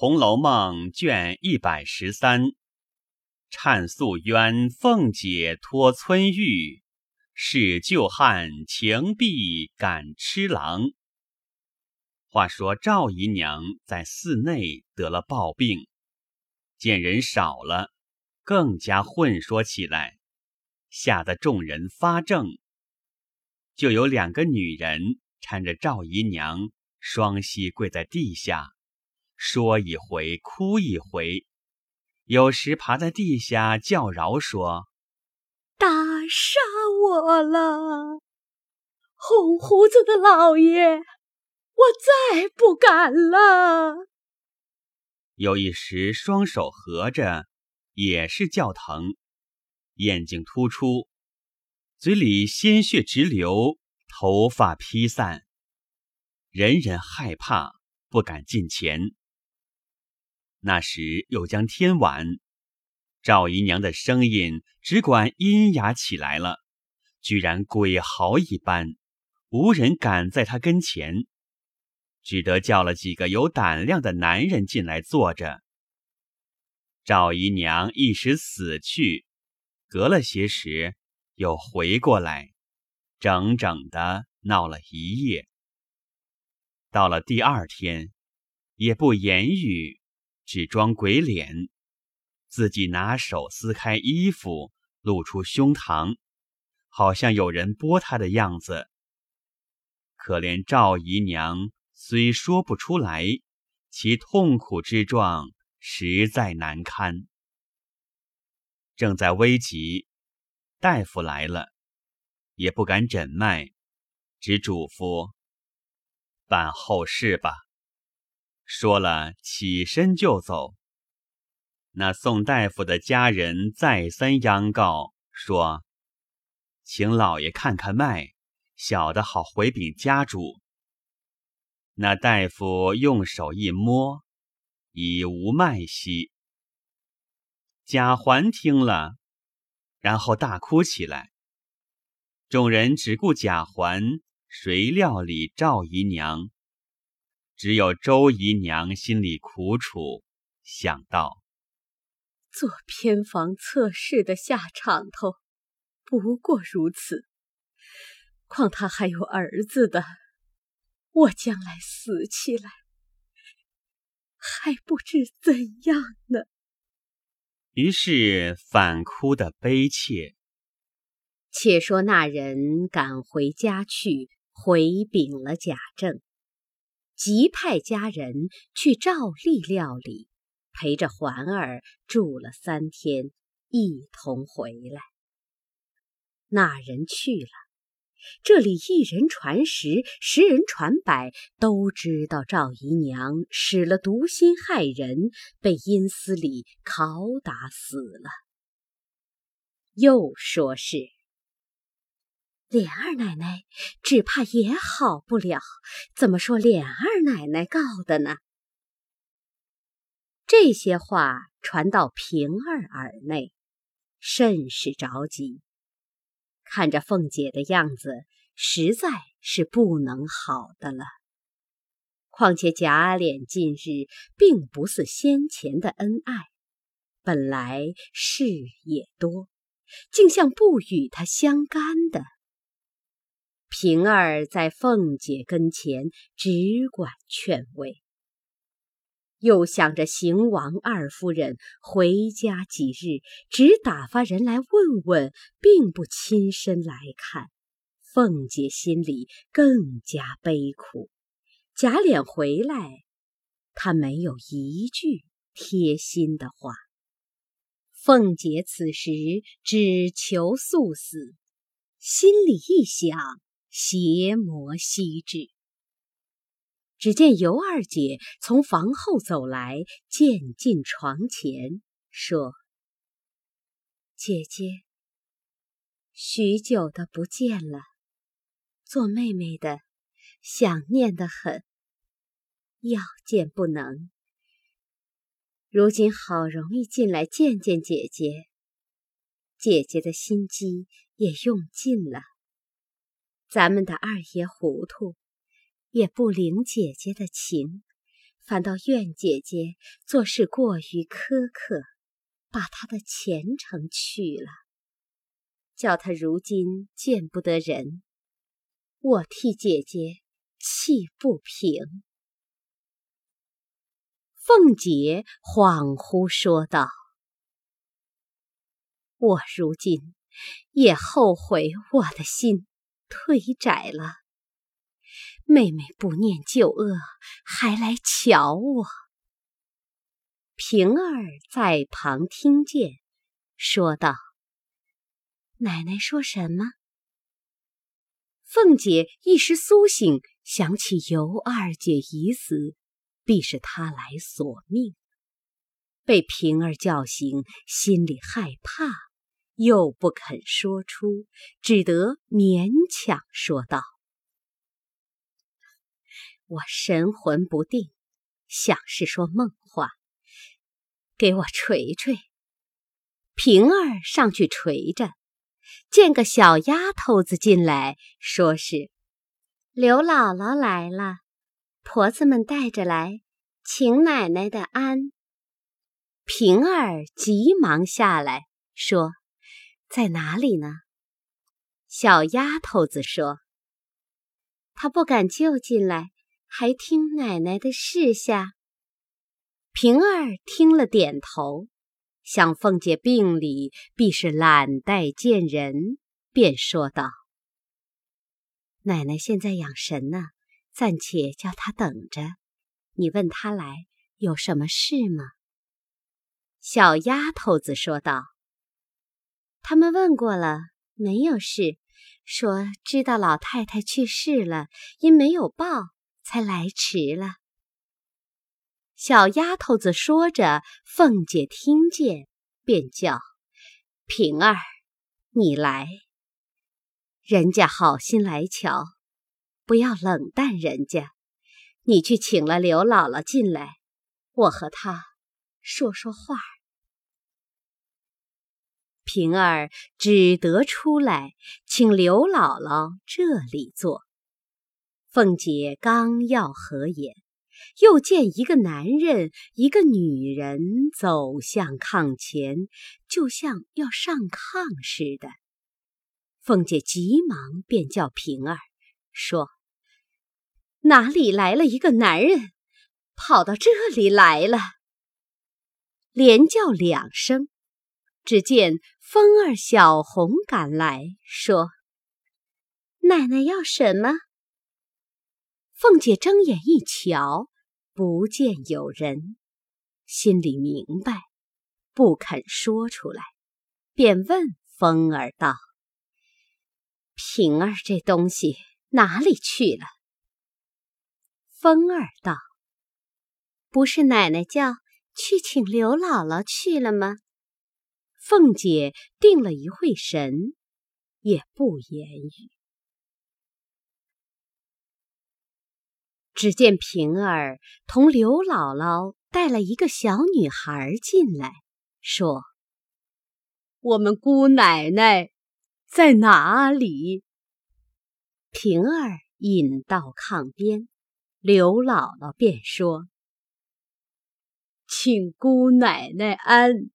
红楼梦》卷一百十三，忏素冤，凤姐托村玉，使旧汉情碧感痴郎。话说赵姨娘在寺内得了暴病，见人少了，更加混说起来，吓得众人发怔。就有两个女人搀着赵姨娘，双膝跪在地下。说一回，哭一回，有时爬在地下叫饶，说：“打杀我了，红胡子的老爷，我再不敢了。”有一时双手合着，也是叫疼，眼睛突出，嘴里鲜血直流，头发披散，人人害怕，不敢近前。那时又将天晚，赵姨娘的声音只管阴哑起来了，居然鬼嚎一般，无人敢在她跟前，只得叫了几个有胆量的男人进来坐着。赵姨娘一时死去，隔了些时又回过来，整整的闹了一夜。到了第二天，也不言语。只装鬼脸，自己拿手撕开衣服，露出胸膛，好像有人剥他的样子。可怜赵姨娘虽说不出来，其痛苦之状实在难堪。正在危急，大夫来了，也不敢诊脉，只嘱咐办后事吧。说了，起身就走。那宋大夫的家人再三央告说：“请老爷看看脉，小的好回禀家主。”那大夫用手一摸，已无脉息。贾环听了，然后大哭起来。众人只顾贾环，谁料理赵姨娘？只有周姨娘心里苦楚，想到做偏房测试的下场头不过如此，况他还有儿子的，我将来死起来还不知怎样呢。于是反哭的悲切。且说那人赶回家去，回禀了贾政。即派家人去照例料理，陪着环儿住了三天，一同回来。那人去了，这里一人传十，十人传百，都知道赵姨娘使了毒心害人，被阴司里拷打死了。又说是。琏二奶奶只怕也好不了，怎么说琏二奶奶告的呢？这些话传到平儿耳内，甚是着急。看着凤姐的样子，实在是不能好的了。况且贾琏近日并不似先前的恩爱，本来事也多，竟像不与他相干的。平儿在凤姐跟前只管劝慰，又想着邢王二夫人回家几日，只打发人来问问，并不亲身来看，凤姐心里更加悲苦。贾琏回来，他没有一句贴心的话。凤姐此时只求速死，心里一想。邪魔息至。只见尤二姐从房后走来，渐进床前，说：“姐姐，许久的不见了，做妹妹的想念的很，要见不能。如今好容易进来见见姐姐，姐姐的心机也用尽了。”咱们的二爷糊涂，也不领姐姐的情，反倒怨姐姐做事过于苛刻，把她的前程去了，叫她如今见不得人。我替姐姐气不平。凤姐恍惚说道：“我如今也后悔我的心腿窄了。妹妹不念旧恶，还来瞧我。”平儿在旁听见，说道：“奶奶说什么？”凤姐一时苏醒，想起尤二姐已死，必是她来索命。被平儿叫醒，心里害怕，又不肯说出，只得勉强说道：“我神魂不定，想是说梦话。给我捶捶。”平儿上去捶着。见个小丫头子进来，说是刘姥姥来了，婆子们带着来，请奶奶的安。平儿急忙下来，说：“在哪里呢？”小丫头子说：“她不敢就进来，还听奶奶的示下。”平儿听了，点头。想凤姐病里必是懒怠见人，便说道：“奶奶现在养神呢，暂且叫她等着。你问她来有什么事吗？”小丫头子说道：“他们问过了，没有事，说知道老太太去世了，因没有报，才来迟了。”小丫头子说着，凤姐听见，便叫平儿：“你来，人家好心来瞧，不要冷淡人家。你去请了刘姥姥进来，我和她说说话。”平儿只得出来，请刘姥姥这里坐。凤姐刚要合眼。又见一个男人，一个女人走向炕前，就像要上炕似的。凤姐急忙便叫平儿说：“哪里来了一个男人，跑到这里来了？”连叫两声，只见风儿、小红赶来，说：“奶奶要什么？”凤姐睁眼一瞧。不见有人，心里明白，不肯说出来，便问风儿道：“平儿这东西哪里去了？”风儿道：“不是奶奶叫去请刘姥姥去了吗？”凤姐定了一会神，也不言语。只见平儿同刘姥姥带了一个小女孩进来，说：“我们姑奶奶在哪里？”平儿引到炕边，刘姥姥便说：“请姑奶奶安。”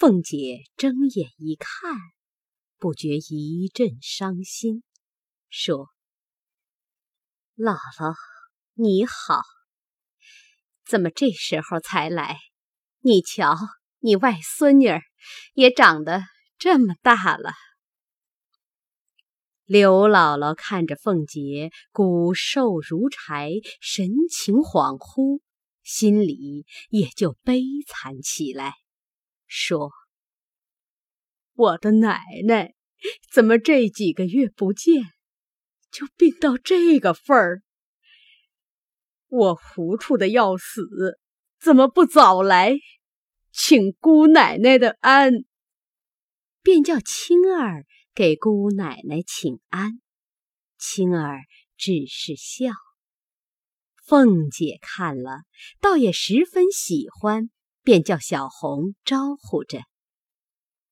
凤姐睁眼一看，不觉一阵伤心，说。姥姥，你好。怎么这时候才来？你瞧，你外孙女儿也长得这么大了。刘姥姥看着凤姐骨瘦如柴，神情恍惚，心里也就悲惨起来，说：“我的奶奶怎么这几个月不见？”就病到这个份儿，我糊涂的要死，怎么不早来请姑奶奶的安？便叫青儿给姑奶奶请安。青儿只是笑。凤姐看了，倒也十分喜欢，便叫小红招呼着。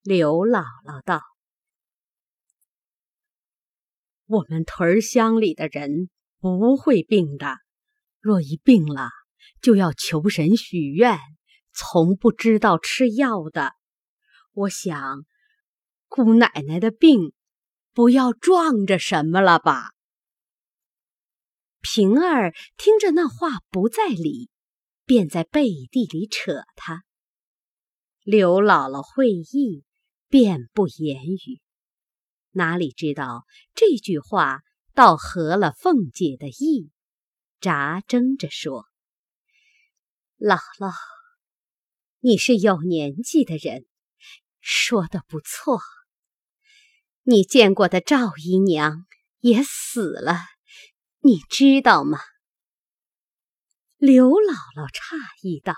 刘姥姥道。我们屯乡里的人不会病的，若一病了，就要求神许愿，从不知道吃药的。我想，姑奶奶的病不要撞着什么了吧？平儿听着那话不在理，便在背地里扯他。刘姥姥会意，便不言语。哪里知道这句话倒合了凤姐的意，眨睁着说：“姥姥，你是有年纪的人，说的不错。你见过的赵姨娘也死了，你知道吗？”刘姥姥诧异道：“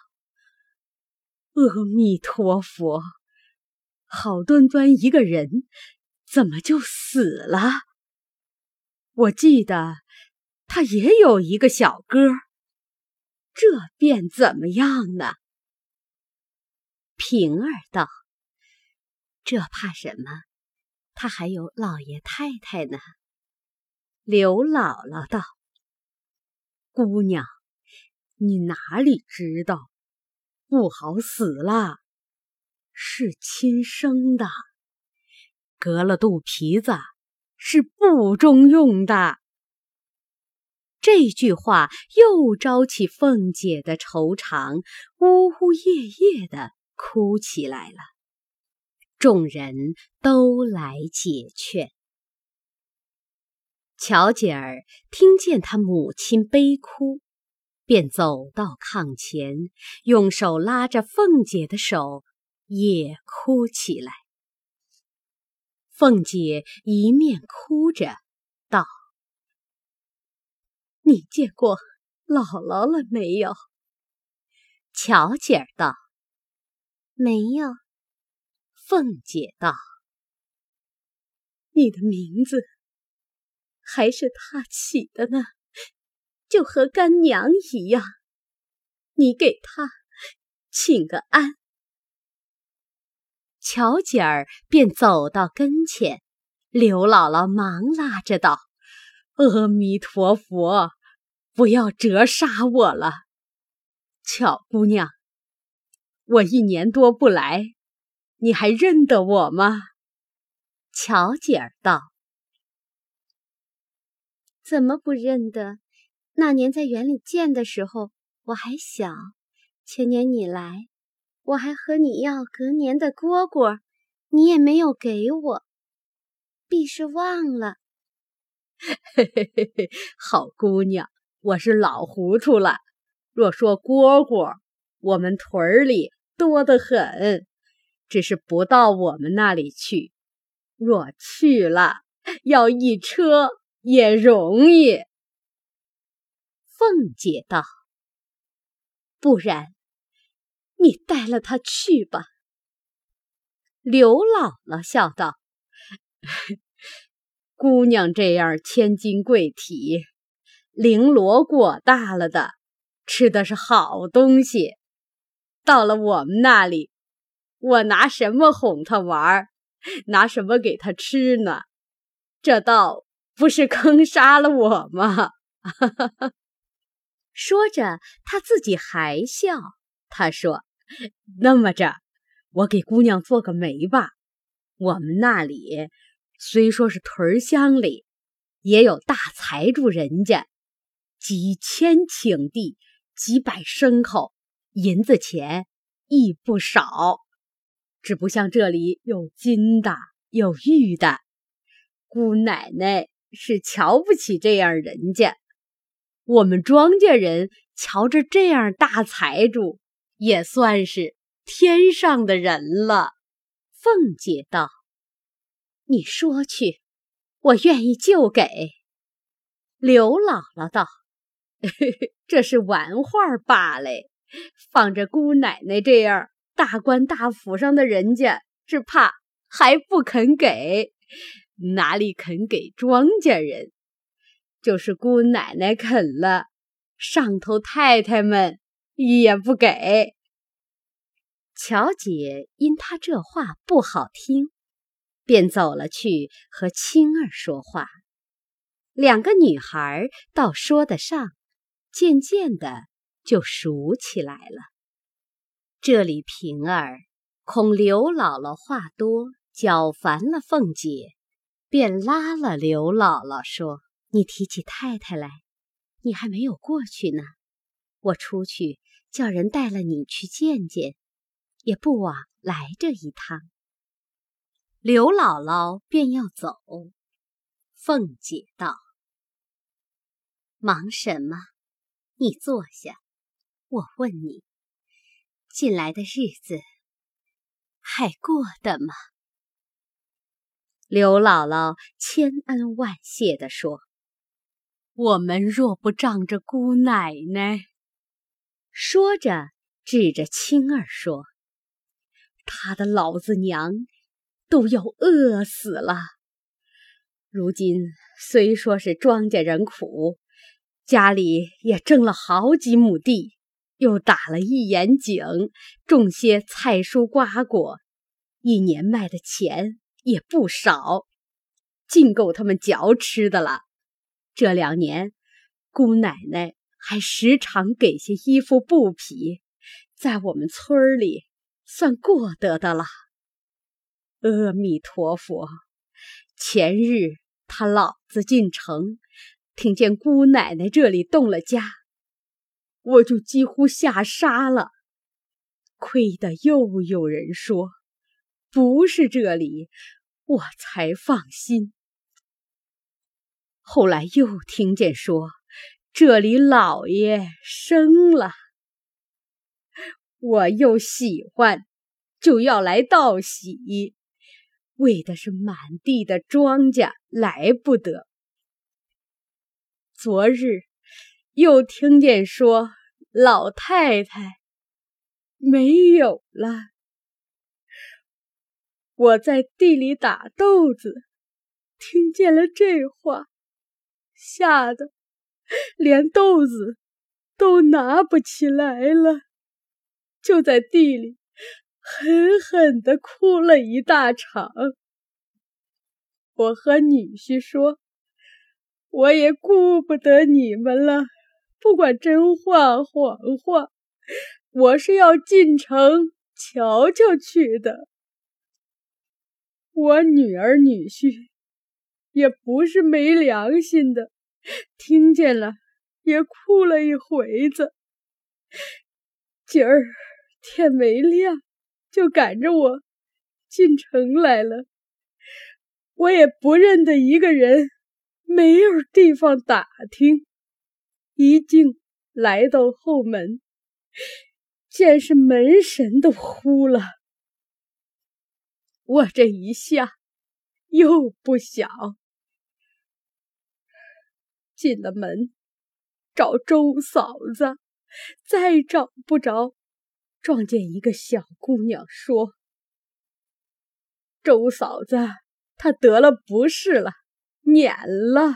阿弥陀佛，好端端一个人。”怎么就死了？我记得他也有一个小哥，这便怎么样呢？平儿道：“这怕什么？他还有老爷太太呢。”刘姥姥道：“姑娘，你哪里知道？不好死了，是亲生的。”隔了肚皮子是不中用的。这句话又招起凤姐的愁肠，呜呜咽咽的哭起来了。众人都来解劝。巧姐儿听见她母亲悲哭，便走到炕前，用手拉着凤姐的手，也哭起来。凤姐一面哭着道：“你见过姥姥了没有？”巧姐儿道：“没有。”凤姐道：“你的名字还是他起的呢，就和干娘一样。你给他请个安。”巧姐儿便走到跟前，刘姥姥忙拉着道：“阿弥陀佛，不要折杀我了，巧姑娘，我一年多不来，你还认得我吗？”巧姐儿道：“怎么不认得？那年在园里见的时候，我还小；前年你来。”我还和你要隔年的蝈蝈，你也没有给我，必是忘了。嘿嘿嘿嘿，好姑娘，我是老糊涂了。若说蝈蝈，我们屯儿里多得很，只是不到我们那里去。若去了，要一车也容易。凤姐道：“不然。”你带了他去吧。刘姥姥笑道：“ 姑娘这样千金贵体，绫罗裹大了的，吃的是好东西。到了我们那里，我拿什么哄他玩，拿什么给他吃呢？这倒不是坑杀了我吗？” 说着，他自己还笑。他说。那么着，我给姑娘做个媒吧。我们那里虽说是屯乡里，也有大财主人家，几千顷地，几百牲口，银子钱亦不少。只不像这里有金的，有玉的。姑奶奶是瞧不起这样人家，我们庄稼人瞧着这样大财主。也算是天上的人了。凤姐道：“你说去，我愿意就给。”刘姥姥道：“ 这是玩话罢了，放着姑奶奶这样大官大府上的人家，只怕还不肯给，哪里肯给庄稼人？就是姑奶奶肯了，上头太太们。”也不给。巧姐因他这话不好听，便走了去和青儿说话。两个女孩倒说得上，渐渐的就熟起来了。这里平儿恐刘姥姥话多，搅烦了凤姐，便拉了刘姥姥说：“你提起太太来，你还没有过去呢。我出去叫人带了你去见见，也不枉来这一趟。”刘姥姥便要走，凤姐道：“忙什么？你坐下。我问你，近来的日子还过得吗？”刘姥姥千恩万谢地说：“我们若不仗着姑奶奶。”说着，指着青儿说：“他的老子娘。”都要饿死了。如今虽说是庄稼人苦，家里也挣了好几亩地，又打了一眼井，种些菜蔬瓜果，一年卖的钱也不少，尽够他们嚼吃的了。这两年，姑奶奶还时常给些衣服布匹，在我们村里算过得的了。阿弥陀佛！前日他老子进城，听见姑奶奶这里动了家，我就几乎吓傻了。亏得又有人说不是这里，我才放心。后来又听见说这里老爷生了，我又喜欢，就要来道喜。为的是满地的庄稼来不得。昨日又听见说老太太没有了，我在地里打豆子，听见了这话，吓得连豆子都拿不起来了，就在地里。狠狠的哭了一大场。我和女婿说：“我也顾不得你们了，不管真话谎话，我是要进城瞧瞧去的。”我女儿女婿也不是没良心的，听见了也哭了一回子。今儿天没亮。就赶着我进城来了，我也不认得一个人，没有地方打听。一进来到后门，见是门神都呼了。我这一下又不小，进了门找周嫂子，再找不着。撞见一个小姑娘说：“周嫂子，她得了不是了，撵了。”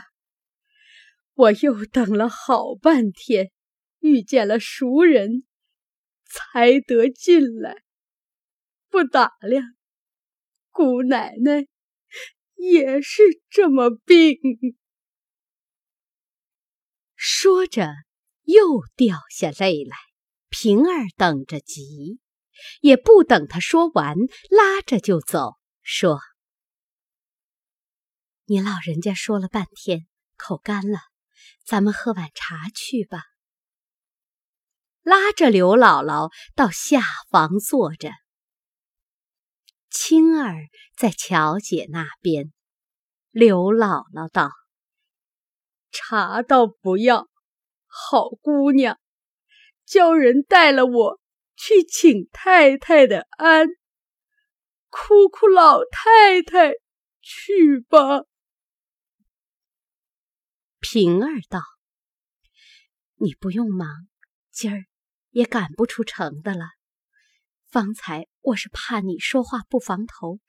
我又等了好半天，遇见了熟人，才得进来。不打量，姑奶奶也是这么病。说着，又掉下泪来。平儿等着急，也不等他说完，拉着就走，说：“你老人家说了半天，口干了，咱们喝碗茶去吧。”拉着刘姥姥到下房坐着。青儿在乔姐那边，刘姥姥道：“茶倒不要，好姑娘。”叫人带了我去请太太的安，哭哭老太太去吧。平儿道：“你不用忙，今儿也赶不出城的了。方才我是怕你说话不防头，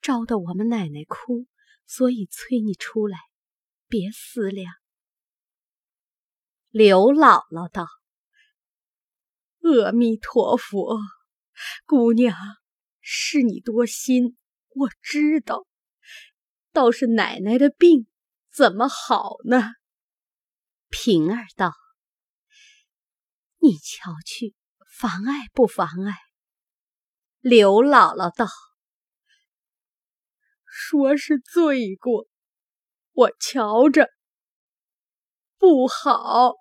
招得我们奶奶哭，所以催你出来，别思量。”刘姥姥道。阿弥陀佛，姑娘，是你多心，我知道。倒是奶奶的病怎么好呢？平儿道：“你瞧去，妨碍不妨碍？”刘姥姥道：“说是罪过，我瞧着不好。”